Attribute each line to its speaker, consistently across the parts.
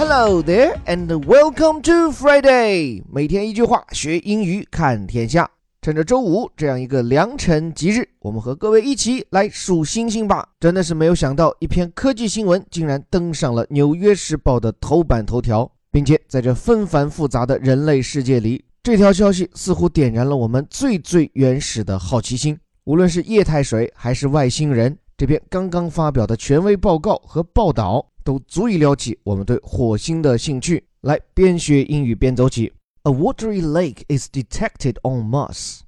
Speaker 1: Hello there and welcome to Friday。每天一句话，学英语看天下。趁着周五这样一个良辰吉日，我们和各位一起来数星星吧。真的是没有想到，一篇科技新闻竟然登上了《纽约时报》的头版头条，并且在这纷繁复杂的人类世界里，这条消息似乎点燃了我们最最原始的好奇心。无论是液态水还是外星人，这篇刚刚发表的权威报告和报道，都足以撩起我们对火星的兴趣。来，边学英语边走起。A watery lake is detected on Mars。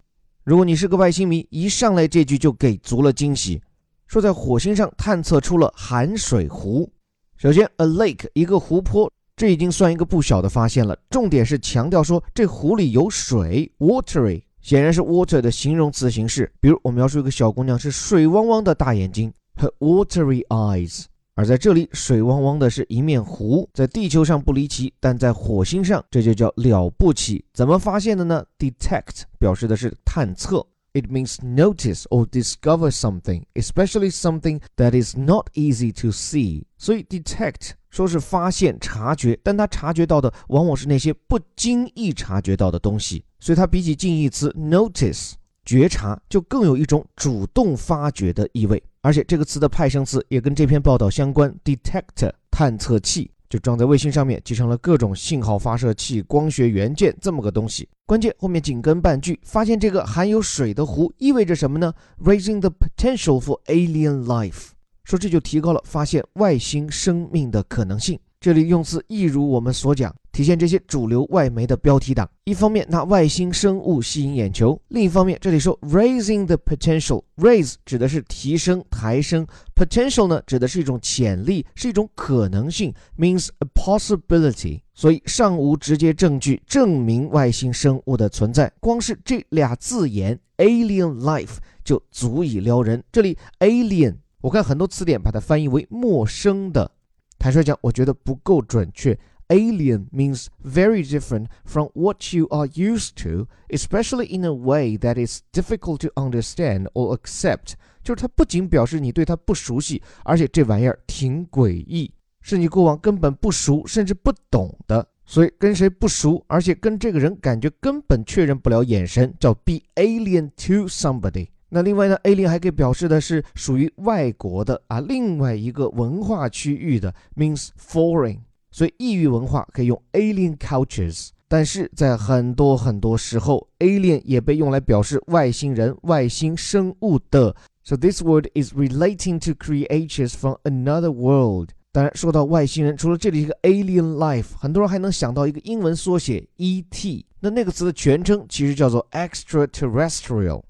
Speaker 1: 如果你是个外星迷，一上来这句就给足了惊喜，说在火星上探测出了含水湖。首先，a lake 一个湖泊，这已经算一个不小的发现了。重点是强调说这湖里有水，watery 显然是 water 的形容词形式。比如我描述一个小姑娘是水汪汪的大眼睛，her watery eyes。而在这里，水汪汪的是一面湖，在地球上不离奇，但在火星上这就叫了不起。怎么发现的呢？Detect 表示的是探测，it means notice or discover something, especially something that is not easy to see。所以 detect 说是发现、察觉，但它察觉到的往往是那些不经意察觉到的东西，所以它比起近义词 notice 觉察，就更有一种主动发掘的意味。而且这个词的派生词也跟这篇报道相关，detector 探测器就装在卫星上面，集成了各种信号发射器、光学元件这么个东西。关键后面紧跟半句，发现这个含有水的湖意味着什么呢？Raising the potential for alien life，说这就提高了发现外星生命的可能性。这里用词一如我们所讲。体现这些主流外媒的标题党，一方面拿外星生物吸引眼球，另一方面这里说 raising the potential，raise 指的是提升、抬升，potential 呢指的是一种潜力，是一种可能性，means a possibility。所以尚无直接证据证明外星生物的存在，光是这俩字眼 alien life 就足以撩人。这里 alien，我看很多词典把它翻译为陌生的，坦率讲，我觉得不够准确。Alien means very different from what you are used to, especially in a way that is difficult to understand or accept。就是它不仅表示你对它不熟悉，而且这玩意儿挺诡异，是你过往根本不熟甚至不懂的。所以跟谁不熟，而且跟这个人感觉根本确认不了眼神，叫 be alien to somebody。那另外呢，alien 还可以表示的是属于外国的啊，另外一个文化区域的，means foreign。所以异域文化可以用 alien cultures，但是在很多很多时候，alien 也被用来表示外星人、外星生物的。So this word is relating to creatures from another world。当然，说到外星人，除了这里一个 alien life，很多人还能想到一个英文缩写 ET。那那个词的全称其实叫做 extraterrestrial。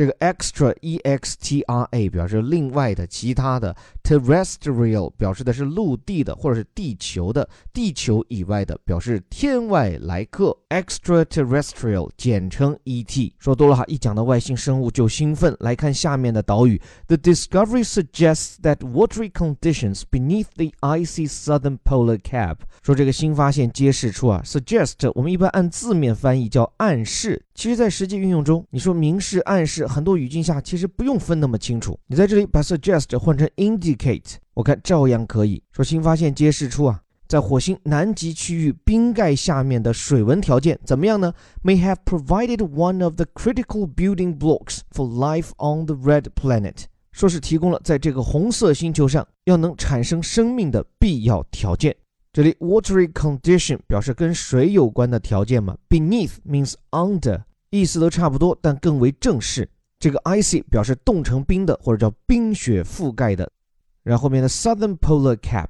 Speaker 1: 这个 extra e x t r a 表示另外的、其他的，terrestrial 表示的是陆地的或者是地球的、地球以外的，表示天外来客。extraterrestrial 简称 ET。说多了哈，一讲到外星生物就兴奋。来看下面的导语：The discovery suggests that watery conditions beneath the icy southern polar cap。说这个新发现揭示出啊，suggest 我们一般按字面翻译叫暗示，其实在实际运用中，你说明示、暗示。很多语境下其实不用分那么清楚，你在这里把 suggest 换成 indicate，我看照样可以说。新发现揭示出啊，在火星南极区域冰盖下面的水文条件怎么样呢？May have provided one of the critical building blocks for life on the red planet，说是提供了在这个红色星球上要能产生生命的必要条件。这里 watery condition 表示跟水有关的条件嘛，beneath means under，意思都差不多，但更为正式。这个 icy 表示冻成冰的，或者叫冰雪覆盖的。然后后面的 southern polar cap，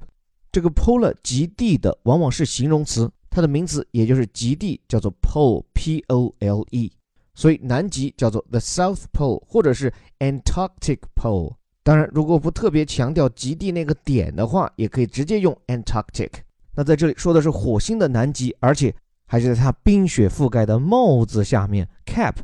Speaker 1: 这个 polar 极地的往往是形容词，它的名词也就是极地，叫做 pole，p o l e。所以南极叫做 the south pole，或者是 Antarctic pole。当然，如果不特别强调极地那个点的话，也可以直接用 Antarctic。那在这里说的是火星的南极，而且还是在它冰雪覆盖的帽子下面 cap。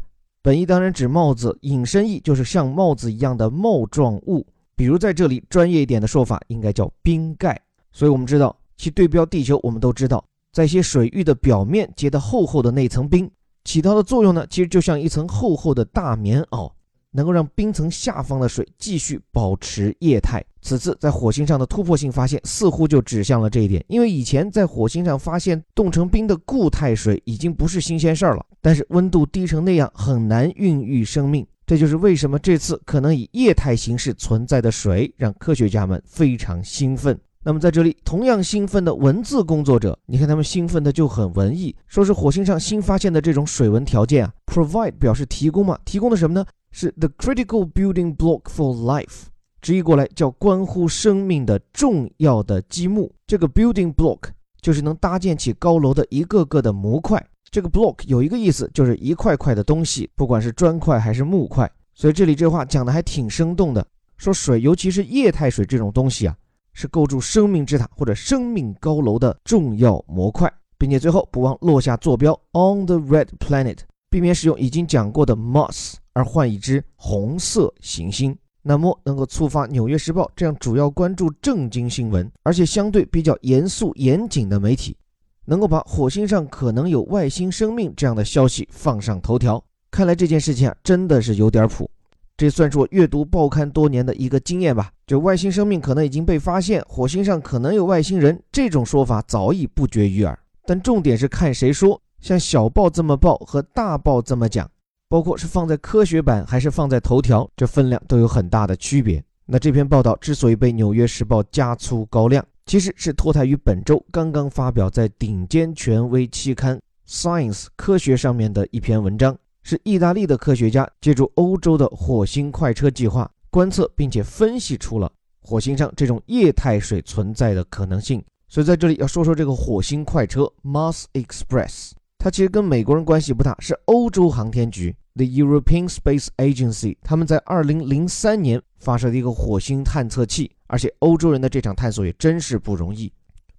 Speaker 1: 本意当然指帽子，引申义就是像帽子一样的帽状物。比如在这里，专业一点的说法应该叫冰盖。所以我们知道，其对标地球，我们都知道，在一些水域的表面结的厚厚的那层冰，起到的作用呢，其实就像一层厚厚的大棉袄。能够让冰层下方的水继续保持液态。此次在火星上的突破性发现，似乎就指向了这一点。因为以前在火星上发现冻成冰的固态水已经不是新鲜事儿了，但是温度低成那样，很难孕育生命。这就是为什么这次可能以液态形式存在的水，让科学家们非常兴奋。那么在这里，同样兴奋的文字工作者，你看他们兴奋的就很文艺，说是火星上新发现的这种水文条件啊，provide 表示提供嘛，提供的什么呢？是 the critical building block for life。直译过来叫关乎生命的重要的积木。这个 building block 就是能搭建起高楼的一个个的模块。这个 block 有一个意思，就是一块块的东西，不管是砖块还是木块。所以这里这话讲的还挺生动的，说水，尤其是液态水这种东西啊，是构筑生命之塔或者生命高楼的重要模块，并且最后不忘落下坐标 on the red planet，避免使用已经讲过的 moss 而换一只红色行星。那么能够触发《纽约时报》这样主要关注正经新闻，而且相对比较严肃严谨的媒体，能够把火星上可能有外星生命这样的消息放上头条，看来这件事情啊真的是有点谱。这算是我阅读报刊多年的一个经验吧。就外星生命可能已经被发现，火星上可能有外星人这种说法早已不绝于耳，但重点是看谁说。像小报这么报和大报这么讲。包括是放在科学版还是放在头条，这分量都有很大的区别。那这篇报道之所以被《纽约时报》加粗高亮，其实是脱胎于本周刚刚发表在顶尖权威期刊《Science》科学上面的一篇文章，是意大利的科学家借助欧洲的火星快车计划观测并且分析出了火星上这种液态水存在的可能性。所以在这里要说说这个火星快车 Mars Express。它其实跟美国人关系不大，是欧洲航天局 The European Space Agency，他们在二零零三年发射的一个火星探测器，而且欧洲人的这场探索也真是不容易。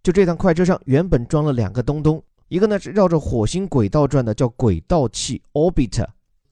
Speaker 1: 就这趟快车上原本装了两个东东，一个呢是绕着火星轨道转的，叫轨道器 Orbiter，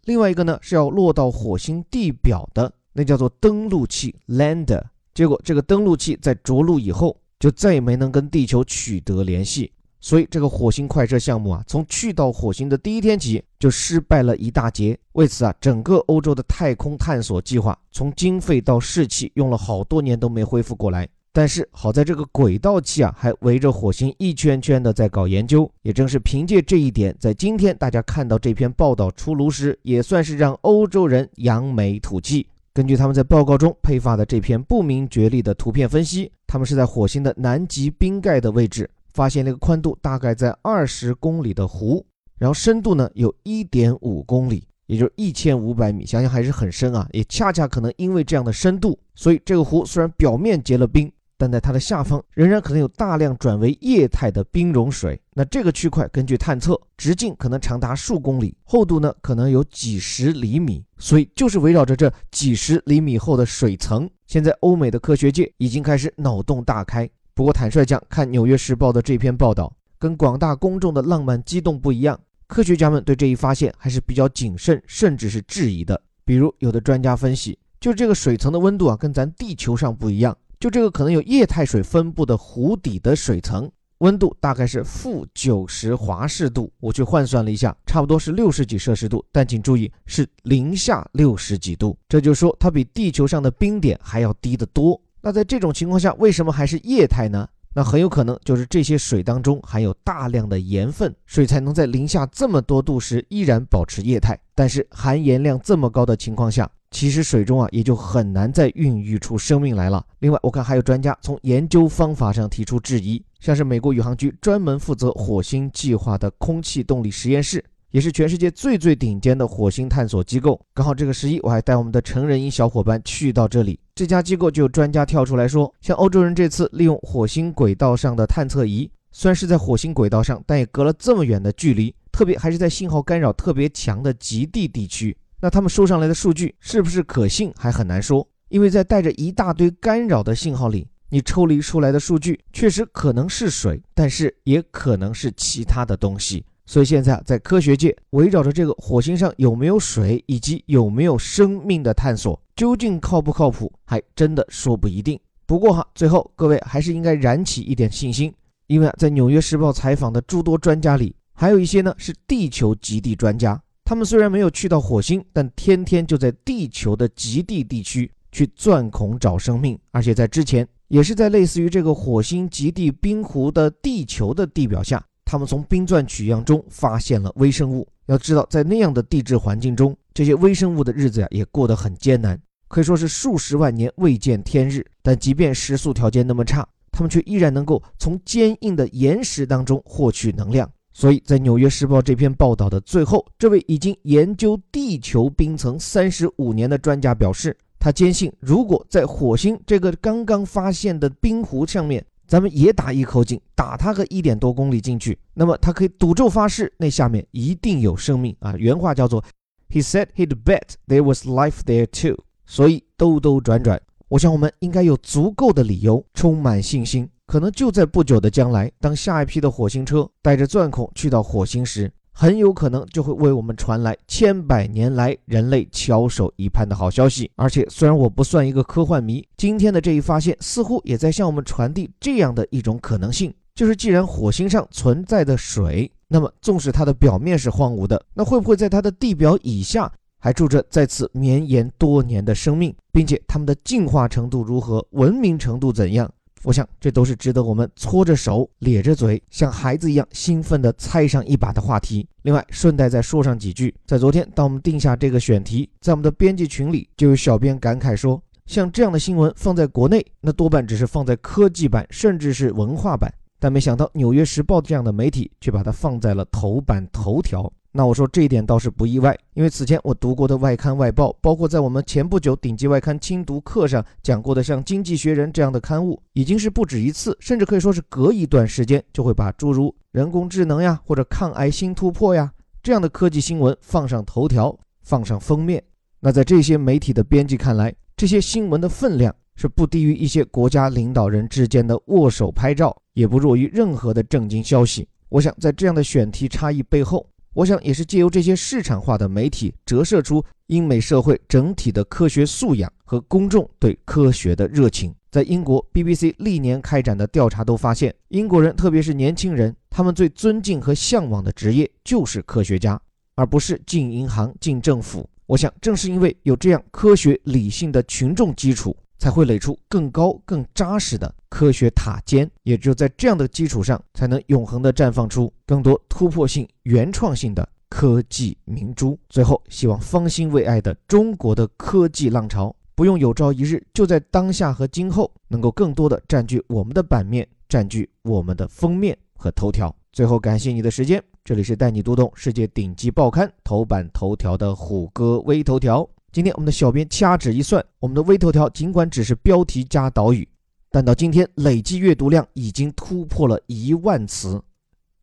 Speaker 1: 另外一个呢是要落到火星地表的，那叫做登陆器 Lander。结果这个登陆器在着陆以后，就再也没能跟地球取得联系。所以这个火星快车项目啊，从去到火星的第一天起就失败了一大截。为此啊，整个欧洲的太空探索计划从经费到士气用了好多年都没恢复过来。但是好在这个轨道器啊，还围着火星一圈圈的在搞研究。也正是凭借这一点，在今天大家看到这篇报道出炉时，也算是让欧洲人扬眉吐气。根据他们在报告中配发的这篇不明觉厉的图片分析，他们是在火星的南极冰盖的位置。发现了一个宽度大概在二十公里的湖，然后深度呢有一点五公里，也就是一千五百米，想想还是很深啊。也恰恰可能因为这样的深度，所以这个湖虽然表面结了冰，但在它的下方仍然可能有大量转为液态的冰融水。那这个区块根据探测，直径可能长达数公里，厚度呢可能有几十厘米。所以就是围绕着这几十厘米厚的水层，现在欧美的科学界已经开始脑洞大开。不过坦率讲，看《纽约时报》的这篇报道，跟广大公众的浪漫激动不一样。科学家们对这一发现还是比较谨慎，甚至是质疑的。比如，有的专家分析，就这个水层的温度啊，跟咱地球上不一样。就这个可能有液态水分布的湖底的水层，温度大概是负九十华氏度。我去换算了一下，差不多是六十几摄氏度。但请注意，是零下六十几度，这就说它比地球上的冰点还要低得多。那在这种情况下，为什么还是液态呢？那很有可能就是这些水当中含有大量的盐分，水才能在零下这么多度时依然保持液态。但是含盐量这么高的情况下，其实水中啊也就很难再孕育出生命来了。另外，我看还有专家从研究方法上提出质疑，像是美国宇航局专门负责火星计划的空气动力实验室。也是全世界最最顶尖的火星探索机构。刚好这个十一，我还带我们的成人英小伙伴去到这里。这家机构就有专家跳出来说，像欧洲人这次利用火星轨道上的探测仪，虽然是在火星轨道上，但也隔了这么远的距离，特别还是在信号干扰特别强的极地地区。那他们收上来的数据是不是可信，还很难说。因为在带着一大堆干扰的信号里，你抽离出来的数据确实可能是水，但是也可能是其他的东西。所以现在啊，在科学界围绕着这个火星上有没有水以及有没有生命的探索，究竟靠不靠谱，还真的说不一定。不过哈，最后各位还是应该燃起一点信心，因为啊，在《纽约时报》采访的诸多专家里，还有一些呢是地球极地专家。他们虽然没有去到火星，但天天就在地球的极地地区去钻孔找生命，而且在之前也是在类似于这个火星极地冰湖的地球的地表下，他们从冰钻取样中发现了微生物。要知道，在那样的地质环境中，这些微生物的日子呀也过得很艰难，可以说是数十万年未见天日。但即便食宿条件那么差，他们却依然能够从坚硬的岩石当中获取能量。所以在《纽约时报》这篇报道的最后，这位已经研究地球冰层三十五年的专家表示，他坚信，如果在火星这个刚刚发现的冰湖上面，咱们也打一口井，打它个一点多公里进去，那么他可以赌咒发誓，那下面一定有生命啊！原话叫做：“He said he'd bet there was life there too。”所以兜兜转转，我想我们应该有足够的理由，充满信心。可能就在不久的将来，当下一批的火星车带着钻孔去到火星时。很有可能就会为我们传来千百年来人类翘首以盼的好消息。而且，虽然我不算一个科幻迷，今天的这一发现似乎也在向我们传递这样的一种可能性：就是既然火星上存在的水，那么纵使它的表面是荒芜的，那会不会在它的地表以下还住着在此绵延多年的生命，并且它们的进化程度如何，文明程度怎样？我想，这都是值得我们搓着手、咧着嘴，像孩子一样兴奋地猜上一把的话题。另外，顺带再说上几句，在昨天，当我们定下这个选题，在我们的编辑群里，就有小编感慨说，像这样的新闻放在国内，那多半只是放在科技版，甚至是文化版，但没想到《纽约时报》这样的媒体却把它放在了头版头条。那我说这一点倒是不意外，因为此前我读过的外刊外报，包括在我们前不久顶级外刊精读课上讲过的像《经济学人》这样的刊物，已经是不止一次，甚至可以说是隔一段时间就会把诸如人工智能呀或者抗癌新突破呀这样的科技新闻放上头条，放上封面。那在这些媒体的编辑看来，这些新闻的分量是不低于一些国家领导人之间的握手拍照，也不弱于任何的正经消息。我想在这样的选题差异背后。我想也是借由这些市场化的媒体折射出英美社会整体的科学素养和公众对科学的热情。在英国，BBC 历年开展的调查都发现，英国人特别是年轻人，他们最尊敬和向往的职业就是科学家，而不是进银行、进政府。我想，正是因为有这样科学理性的群众基础。才会垒出更高、更扎实的科学塔尖，也只有在这样的基础上，才能永恒地绽放出更多突破性、原创性的科技明珠。最后，希望方兴未艾的中国的科技浪潮，不用有朝一日，就在当下和今后，能够更多的占据我们的版面，占据我们的封面和头条。最后，感谢你的时间，这里是带你读懂世界顶级报刊头版头条的虎哥微头条。今天我们的小编掐指一算，我们的微头条尽管只是标题加导语，但到今天累计阅读量已经突破了一万词。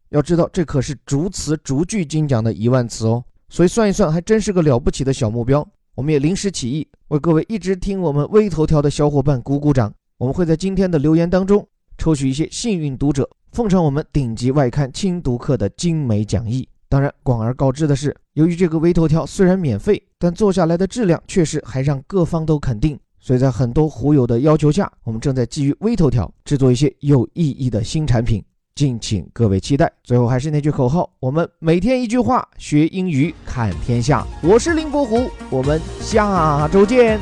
Speaker 1: 要知道，这可是逐词逐句精讲的一万词哦，所以算一算，还真是个了不起的小目标。我们也临时起意，为各位一直听我们微头条的小伙伴鼓鼓掌。我们会在今天的留言当中抽取一些幸运读者，奉上我们顶级外刊精读课的精美讲义。当然，广而告之的是，由于这个微头条虽然免费，但做下来的质量确实还让各方都肯定，所以在很多狐友的要求下，我们正在基于微头条制作一些有意义的新产品，敬请各位期待。最后还是那句口号：我们每天一句话，学英语看天下。我是林伯虎，我们下周见。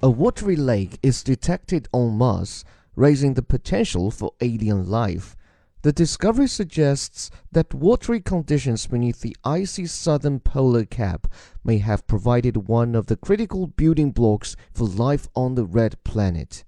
Speaker 1: A watery lake is detected on Mars, raising the potential for alien life. The discovery suggests that watery conditions beneath the icy southern polar cap may have provided one of the critical building blocks for life on the red planet.